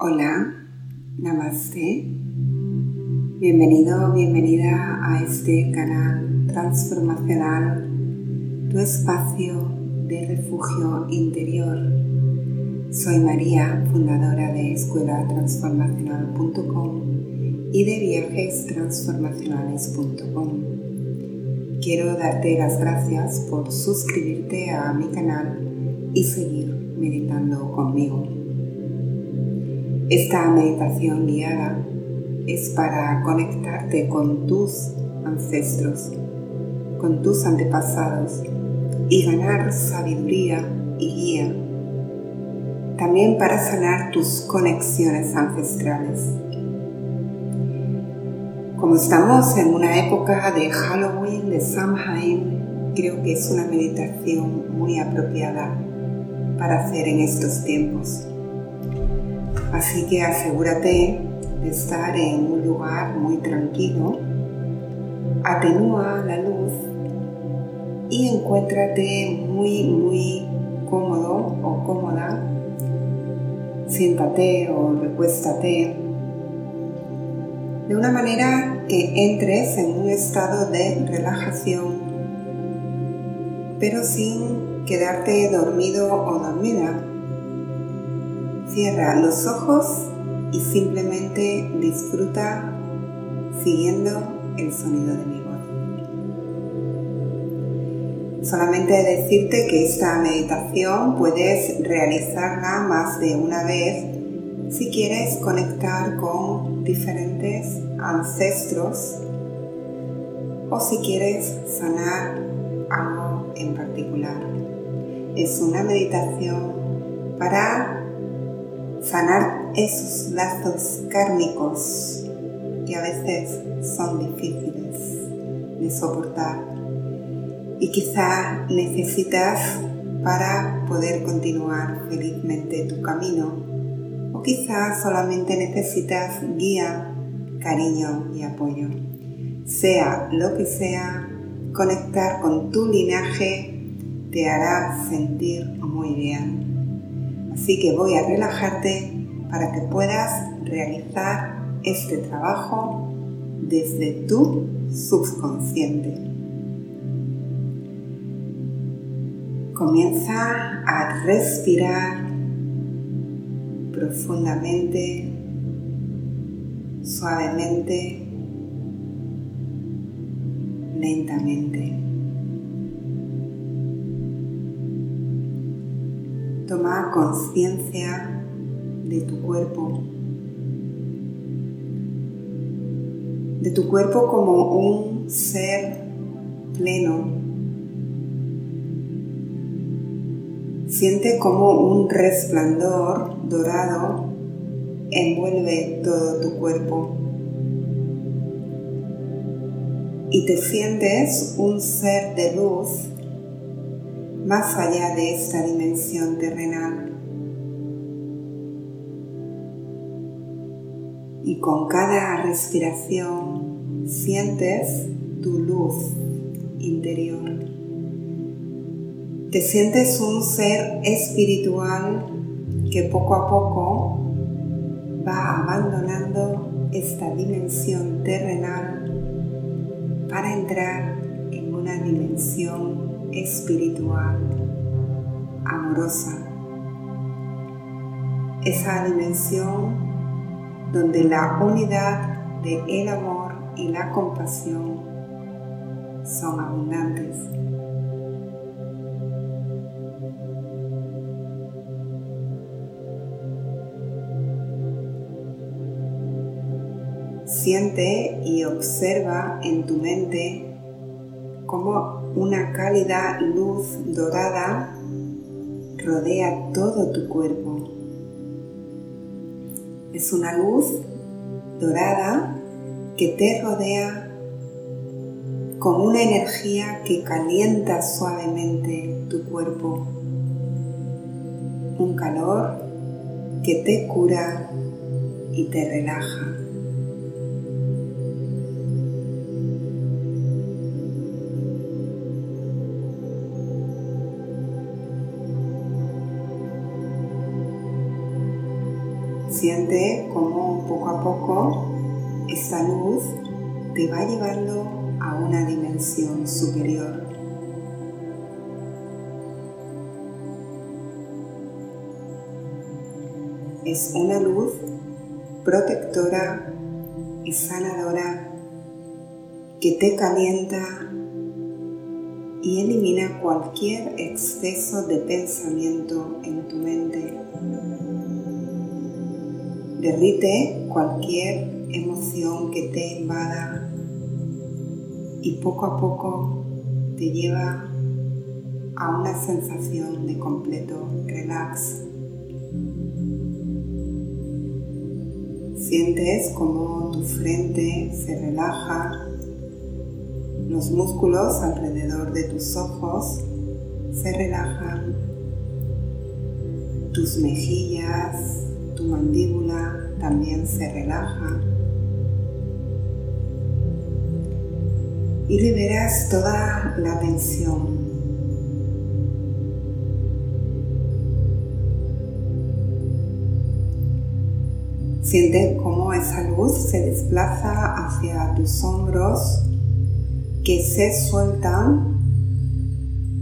Hola, namaste. Bienvenido, bienvenida a este canal transformacional, tu espacio de refugio interior. Soy María, fundadora de escuelatransformacional.com y de viajestransformacionales.com. Quiero darte las gracias por suscribirte a mi canal y seguir meditando conmigo. Esta meditación guiada es para conectarte con tus ancestros, con tus antepasados y ganar sabiduría y guía. También para sanar tus conexiones ancestrales. Como estamos en una época de Halloween, de Samhain, creo que es una meditación muy apropiada para hacer en estos tiempos. Así que asegúrate de estar en un lugar muy tranquilo, atenúa la luz y encuéntrate muy, muy cómodo o cómoda. Siéntate o recuéstate. De una manera que entres en un estado de relajación, pero sin quedarte dormido o dormida Cierra los ojos y simplemente disfruta siguiendo el sonido de mi voz. Solamente decirte que esta meditación puedes realizarla más de una vez si quieres conectar con diferentes ancestros o si quieres sanar algo en particular. Es una meditación para sanar esos lazos kármicos que a veces son difíciles de soportar y quizá necesitas para poder continuar felizmente tu camino o quizá solamente necesitas guía, cariño y apoyo. Sea lo que sea, conectar con tu linaje te hará sentir muy bien. Así que voy a relajarte para que puedas realizar este trabajo desde tu subconsciente. Comienza a respirar profundamente, suavemente, lentamente. Toma conciencia de tu cuerpo, de tu cuerpo como un ser pleno. Siente como un resplandor dorado envuelve todo tu cuerpo y te sientes un ser de luz más allá de esta dimensión terrenal. Y con cada respiración sientes tu luz interior. Te sientes un ser espiritual que poco a poco va abandonando esta dimensión terrenal para entrar en una dimensión espiritual, amorosa. Esa dimensión donde la unidad de el amor y la compasión son abundantes. Siente y observa en tu mente cómo una cálida luz dorada rodea todo tu cuerpo. Es una luz dorada que te rodea con una energía que calienta suavemente tu cuerpo. Un calor que te cura y te relaja. Siente cómo poco a poco esta luz te va llevando a una dimensión superior. Es una luz protectora y sanadora que te calienta y elimina cualquier exceso de pensamiento en tu mente. Derrite cualquier emoción que te invada y poco a poco te lleva a una sensación de completo relax. Sientes como tu frente se relaja, los músculos alrededor de tus ojos se relajan, tus mejillas, tu mandíbula también se relaja. Y liberas toda la tensión Siente cómo esa luz se desplaza hacia tus hombros, que se sueltan,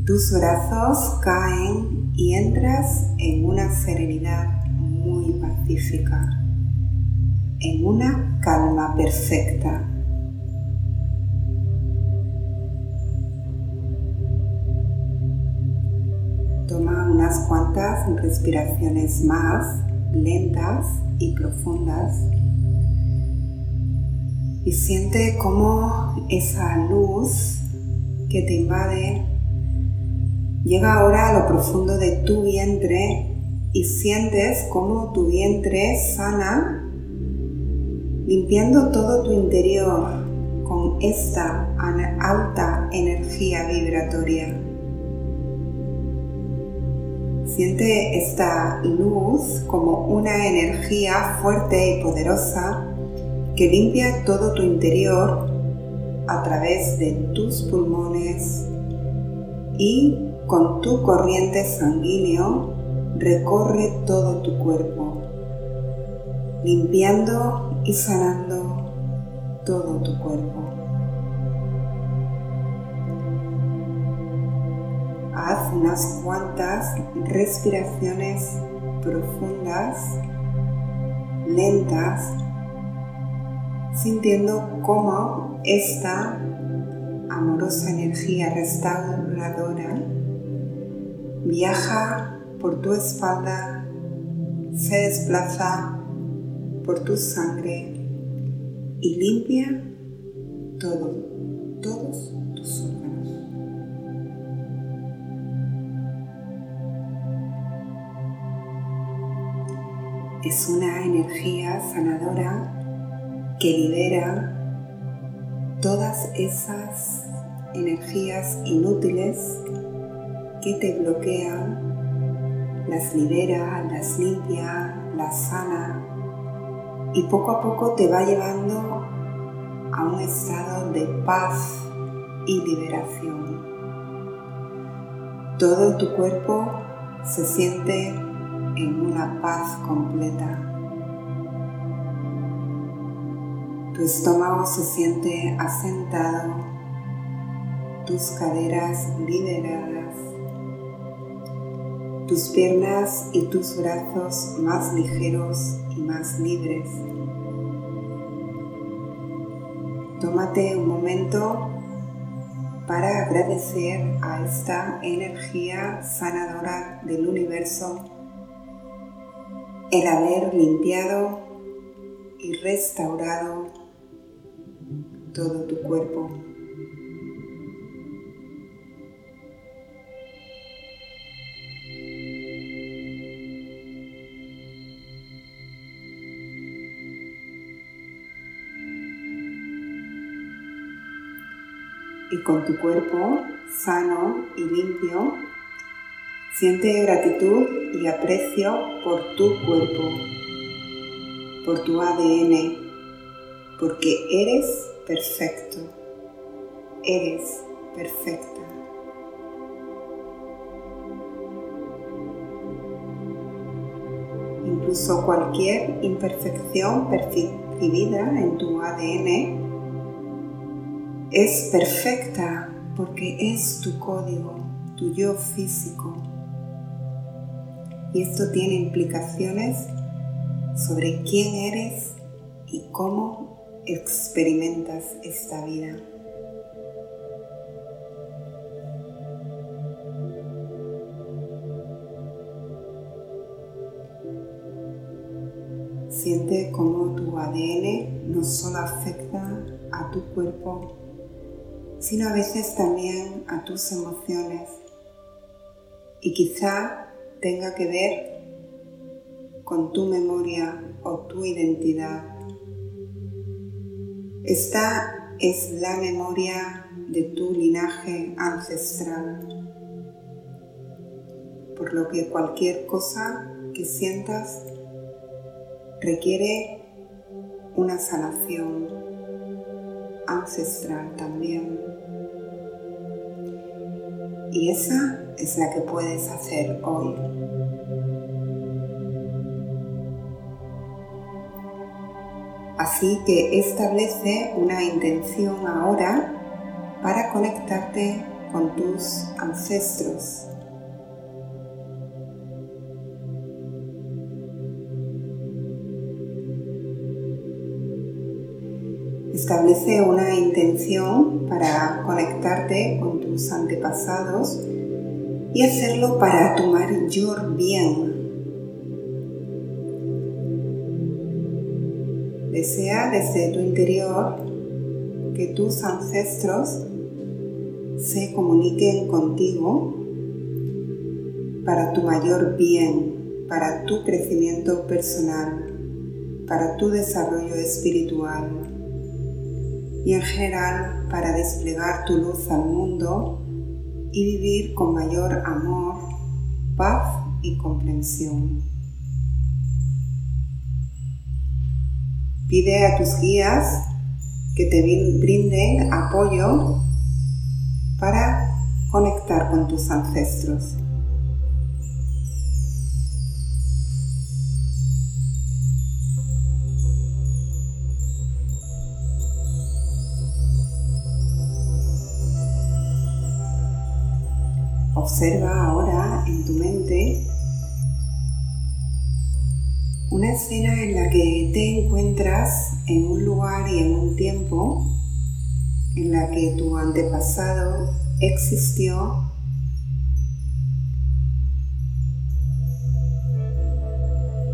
tus brazos caen y entras en una serenidad muy en una calma perfecta. Toma unas cuantas respiraciones más lentas y profundas y siente cómo esa luz que te invade llega ahora a lo profundo de tu vientre y sientes cómo tu vientre sana limpiando todo tu interior con esta alta energía vibratoria. Siente esta luz como una energía fuerte y poderosa que limpia todo tu interior a través de tus pulmones y con tu corriente sanguíneo recorre todo tu cuerpo, limpiando y sanando todo tu cuerpo. haz unas cuantas respiraciones profundas, lentas, sintiendo cómo esta amorosa energía restauradora viaja por tu espalda, se desplaza por tu sangre y limpia todo, todos tus ojos. es una energía sanadora que libera todas esas energías inútiles que te bloquean, las libera, las limpia, las sana y poco a poco te va llevando a un estado de paz y liberación. Todo tu cuerpo se siente en una paz completa. Tu estómago se siente asentado, tus caderas liberadas, tus piernas y tus brazos más ligeros y más libres. Tómate un momento para agradecer a esta energía sanadora del universo el haber limpiado y restaurado todo tu cuerpo. Y con tu cuerpo sano y limpio, Siente gratitud y aprecio por tu cuerpo, por tu ADN, porque eres perfecto, eres perfecta. incluso cualquier imperfección percibida en tu ADN es perfecta porque es tu código, tu yo físico. Y esto tiene implicaciones sobre quién eres y cómo experimentas esta vida. Siente cómo tu ADN no solo afecta a tu cuerpo, sino a veces también a tus emociones. Y quizá tenga que ver con tu memoria o tu identidad. Esta es la memoria de tu linaje ancestral, por lo que cualquier cosa que sientas requiere una sanación ancestral también. Y esa es la que puedes hacer hoy. Así que establece una intención ahora para conectarte con tus ancestros. Establece una intención para conectarte con tus antepasados y hacerlo para tu mayor bien. Desea desde tu interior que tus ancestros se comuniquen contigo para tu mayor bien, para tu crecimiento personal, para tu desarrollo espiritual y en general para desplegar tu luz al mundo y vivir con mayor amor, paz y comprensión. Pide a tus guías que te brinden apoyo para conectar con tus ancestros. Observa ahora en tu mente una escena en la que te encuentras en un lugar y en un tiempo en la que tu antepasado existió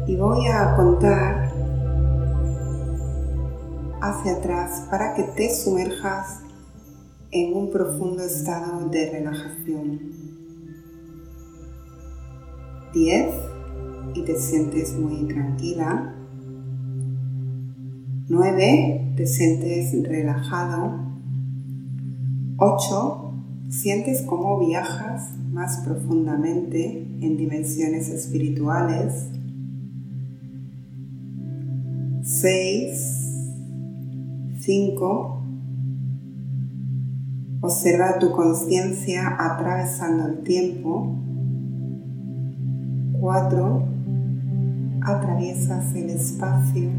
y voy a contar hacia atrás para que te sumerjas en un profundo estado de relajación. 10 y te sientes muy tranquila. 9 te sientes relajado. 8 sientes cómo viajas más profundamente en dimensiones espirituales. 6 5 Observa tu conciencia atravesando el tiempo 4, atraviesas el espacio.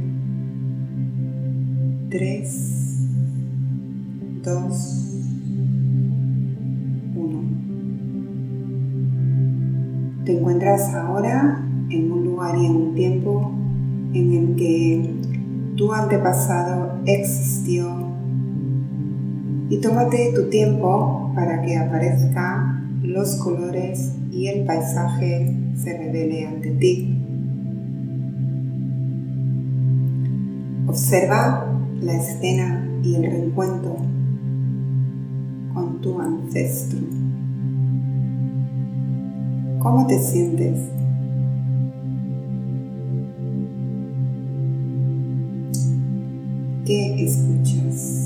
3, 2, 1. Te encuentras ahora en un lugar y en un tiempo en el que tu antepasado existió y tómate tu tiempo para que aparezcan los colores y el paisaje se revele ante ti. Observa la escena y el reencuentro con tu ancestro. ¿Cómo te sientes? ¿Qué escuchas?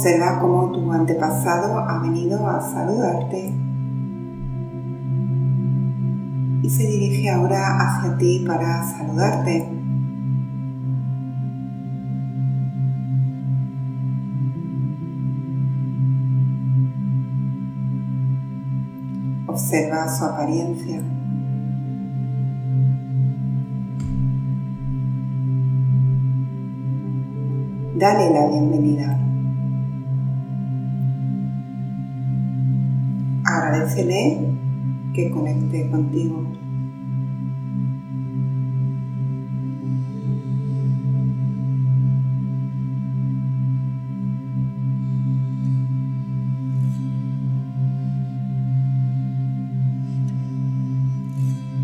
Observa cómo tu antepasado ha venido a saludarte y se dirige ahora hacia ti para saludarte. Observa su apariencia. Dale la bienvenida. Agradecele que conecte contigo.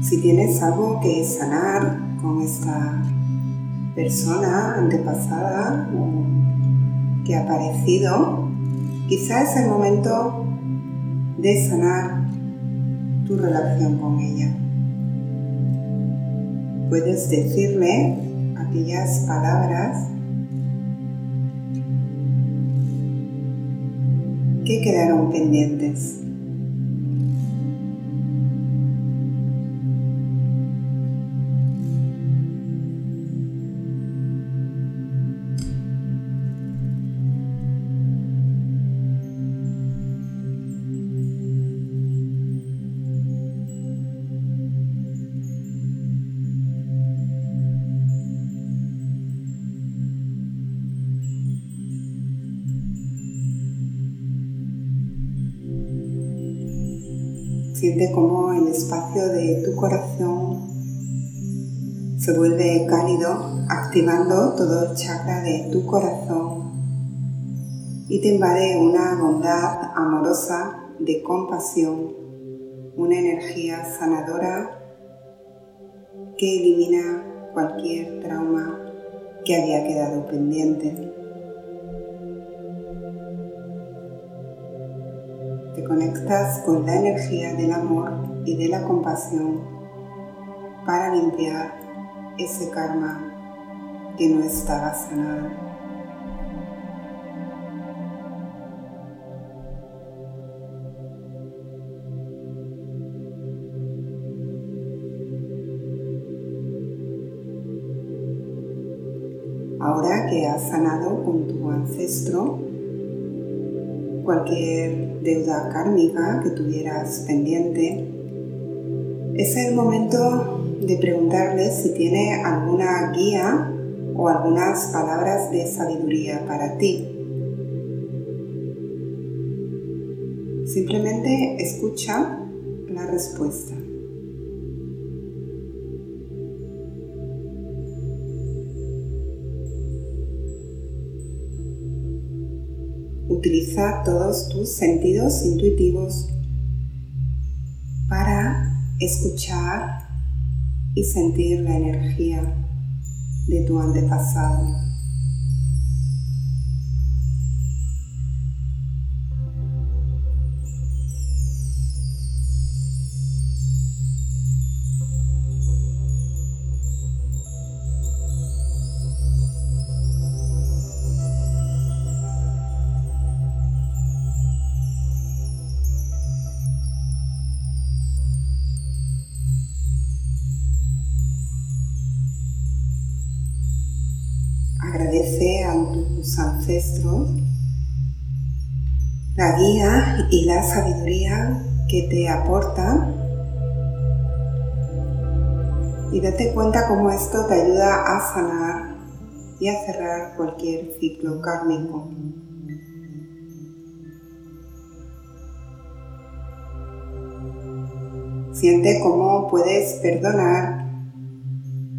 Si tienes algo que sanar con esta persona antepasada que ha aparecido, quizá es el momento de sanar tu relación con ella. Puedes decirle aquellas palabras que quedaron pendientes. Siente cómo el espacio de tu corazón se vuelve cálido, activando todo el chakra de tu corazón y te invade una bondad amorosa de compasión, una energía sanadora que elimina cualquier trauma que había quedado pendiente. Te conectas con la energía del amor y de la compasión para limpiar ese karma que no estaba sanado. Ahora que has sanado con tu ancestro, cualquier deuda kármica que tuvieras pendiente, es el momento de preguntarle si tiene alguna guía o algunas palabras de sabiduría para ti. Simplemente escucha la respuesta. Utiliza todos tus sentidos intuitivos para escuchar y sentir la energía de tu antepasado. La sabiduría que te aportan y date cuenta cómo esto te ayuda a sanar y a cerrar cualquier ciclo kármico. Siente cómo puedes perdonar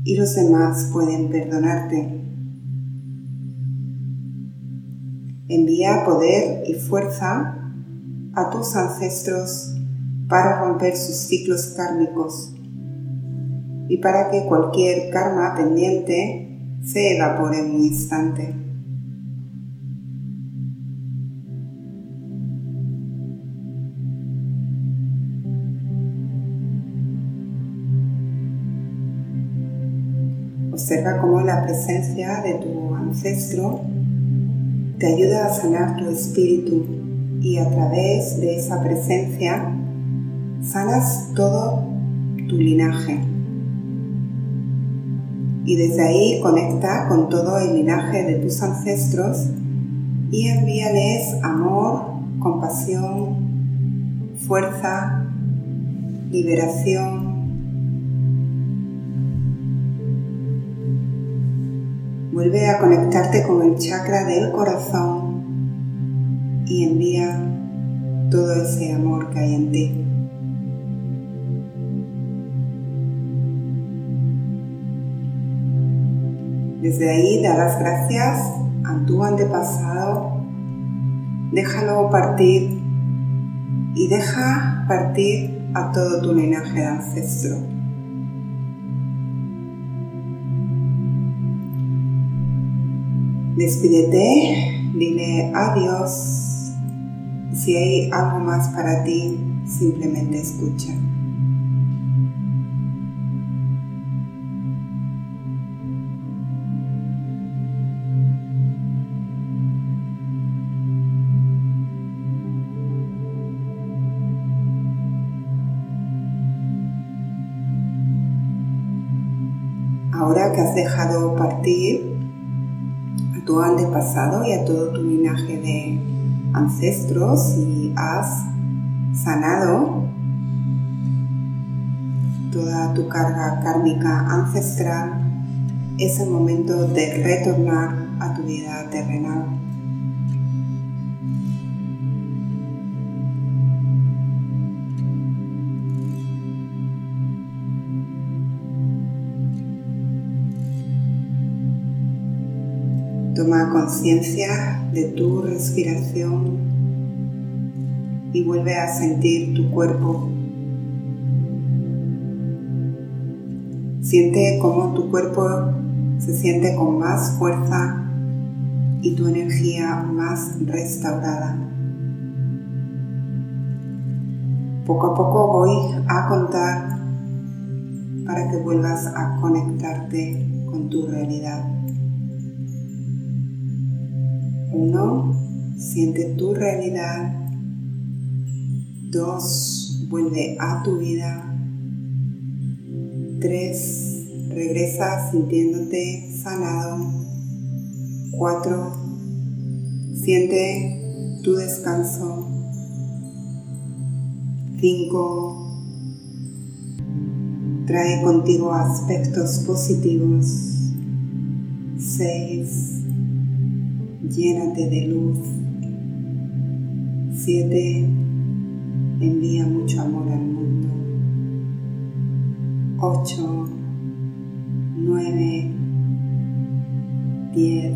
y los demás pueden perdonarte. Envía poder y fuerza a tus ancestros para romper sus ciclos kármicos y para que cualquier karma pendiente se evapore en un instante. Observa cómo la presencia de tu ancestro te ayuda a sanar tu espíritu y a través de esa presencia sanas todo tu linaje. Y desde ahí conecta con todo el linaje de tus ancestros y envíales amor, compasión, fuerza liberación. Vuelve a conectarte con el chakra del corazón y envía todo ese amor que hay en ti. Desde ahí da las gracias a tu antepasado, déjalo partir y deja partir a todo tu linaje de ancestro. Despídete, dile adiós. Si hay algo más para ti, simplemente escucha. Ahora que has dejado partir a tu antepasado y a todo tu linaje de ancestros y has sanado toda tu carga kármica ancestral, es el momento de retornar a tu vida terrenal. Conciencia de tu respiración y vuelve a sentir tu cuerpo. Siente cómo tu cuerpo se siente con más fuerza y tu energía más restaurada. Poco a poco voy a contar para que vuelvas a conectarte con tu realidad. Uno, siente tu realidad. Dos, vuelve a tu vida. Tres, regresa sintiéndote sanado. Cuatro, siente tu descanso. Cinco, trae contigo aspectos positivos. Seis, llénate de luz. 7. Envía mucho amor al mundo. 8. 9. 10.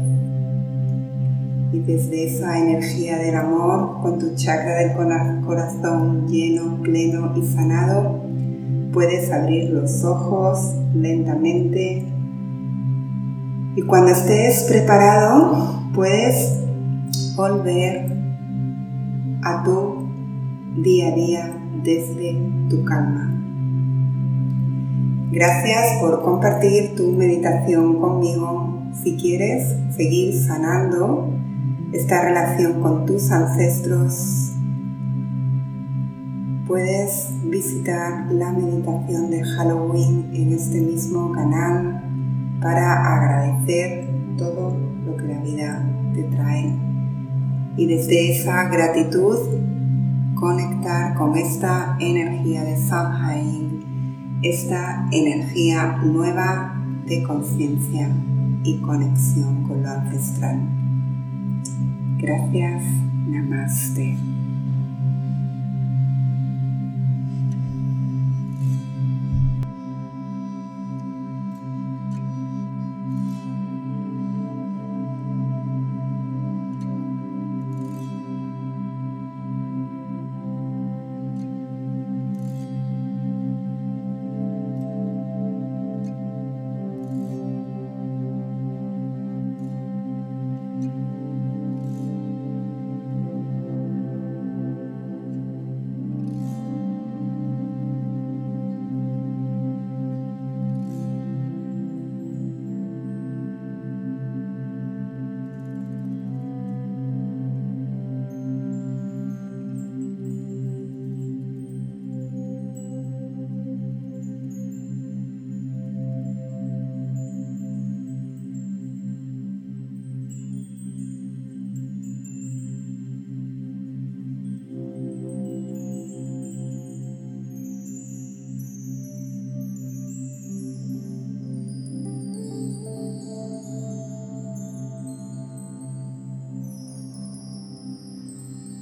Y desde esa energía del amor, con tu chakra del corazón lleno, pleno y sanado, puedes abrir los ojos lentamente. Y cuando estés preparado, puedes volver a tu día a día desde tu calma. Gracias por compartir tu meditación conmigo. Si quieres seguir sanando esta relación con tus ancestros, puedes visitar la meditación de Halloween en este mismo canal para agradecer todo Y desde esa gratitud, conectar con esta energía de Samhain, esta energía nueva de conciencia y conexión con lo ancestral. Gracias, Namaste.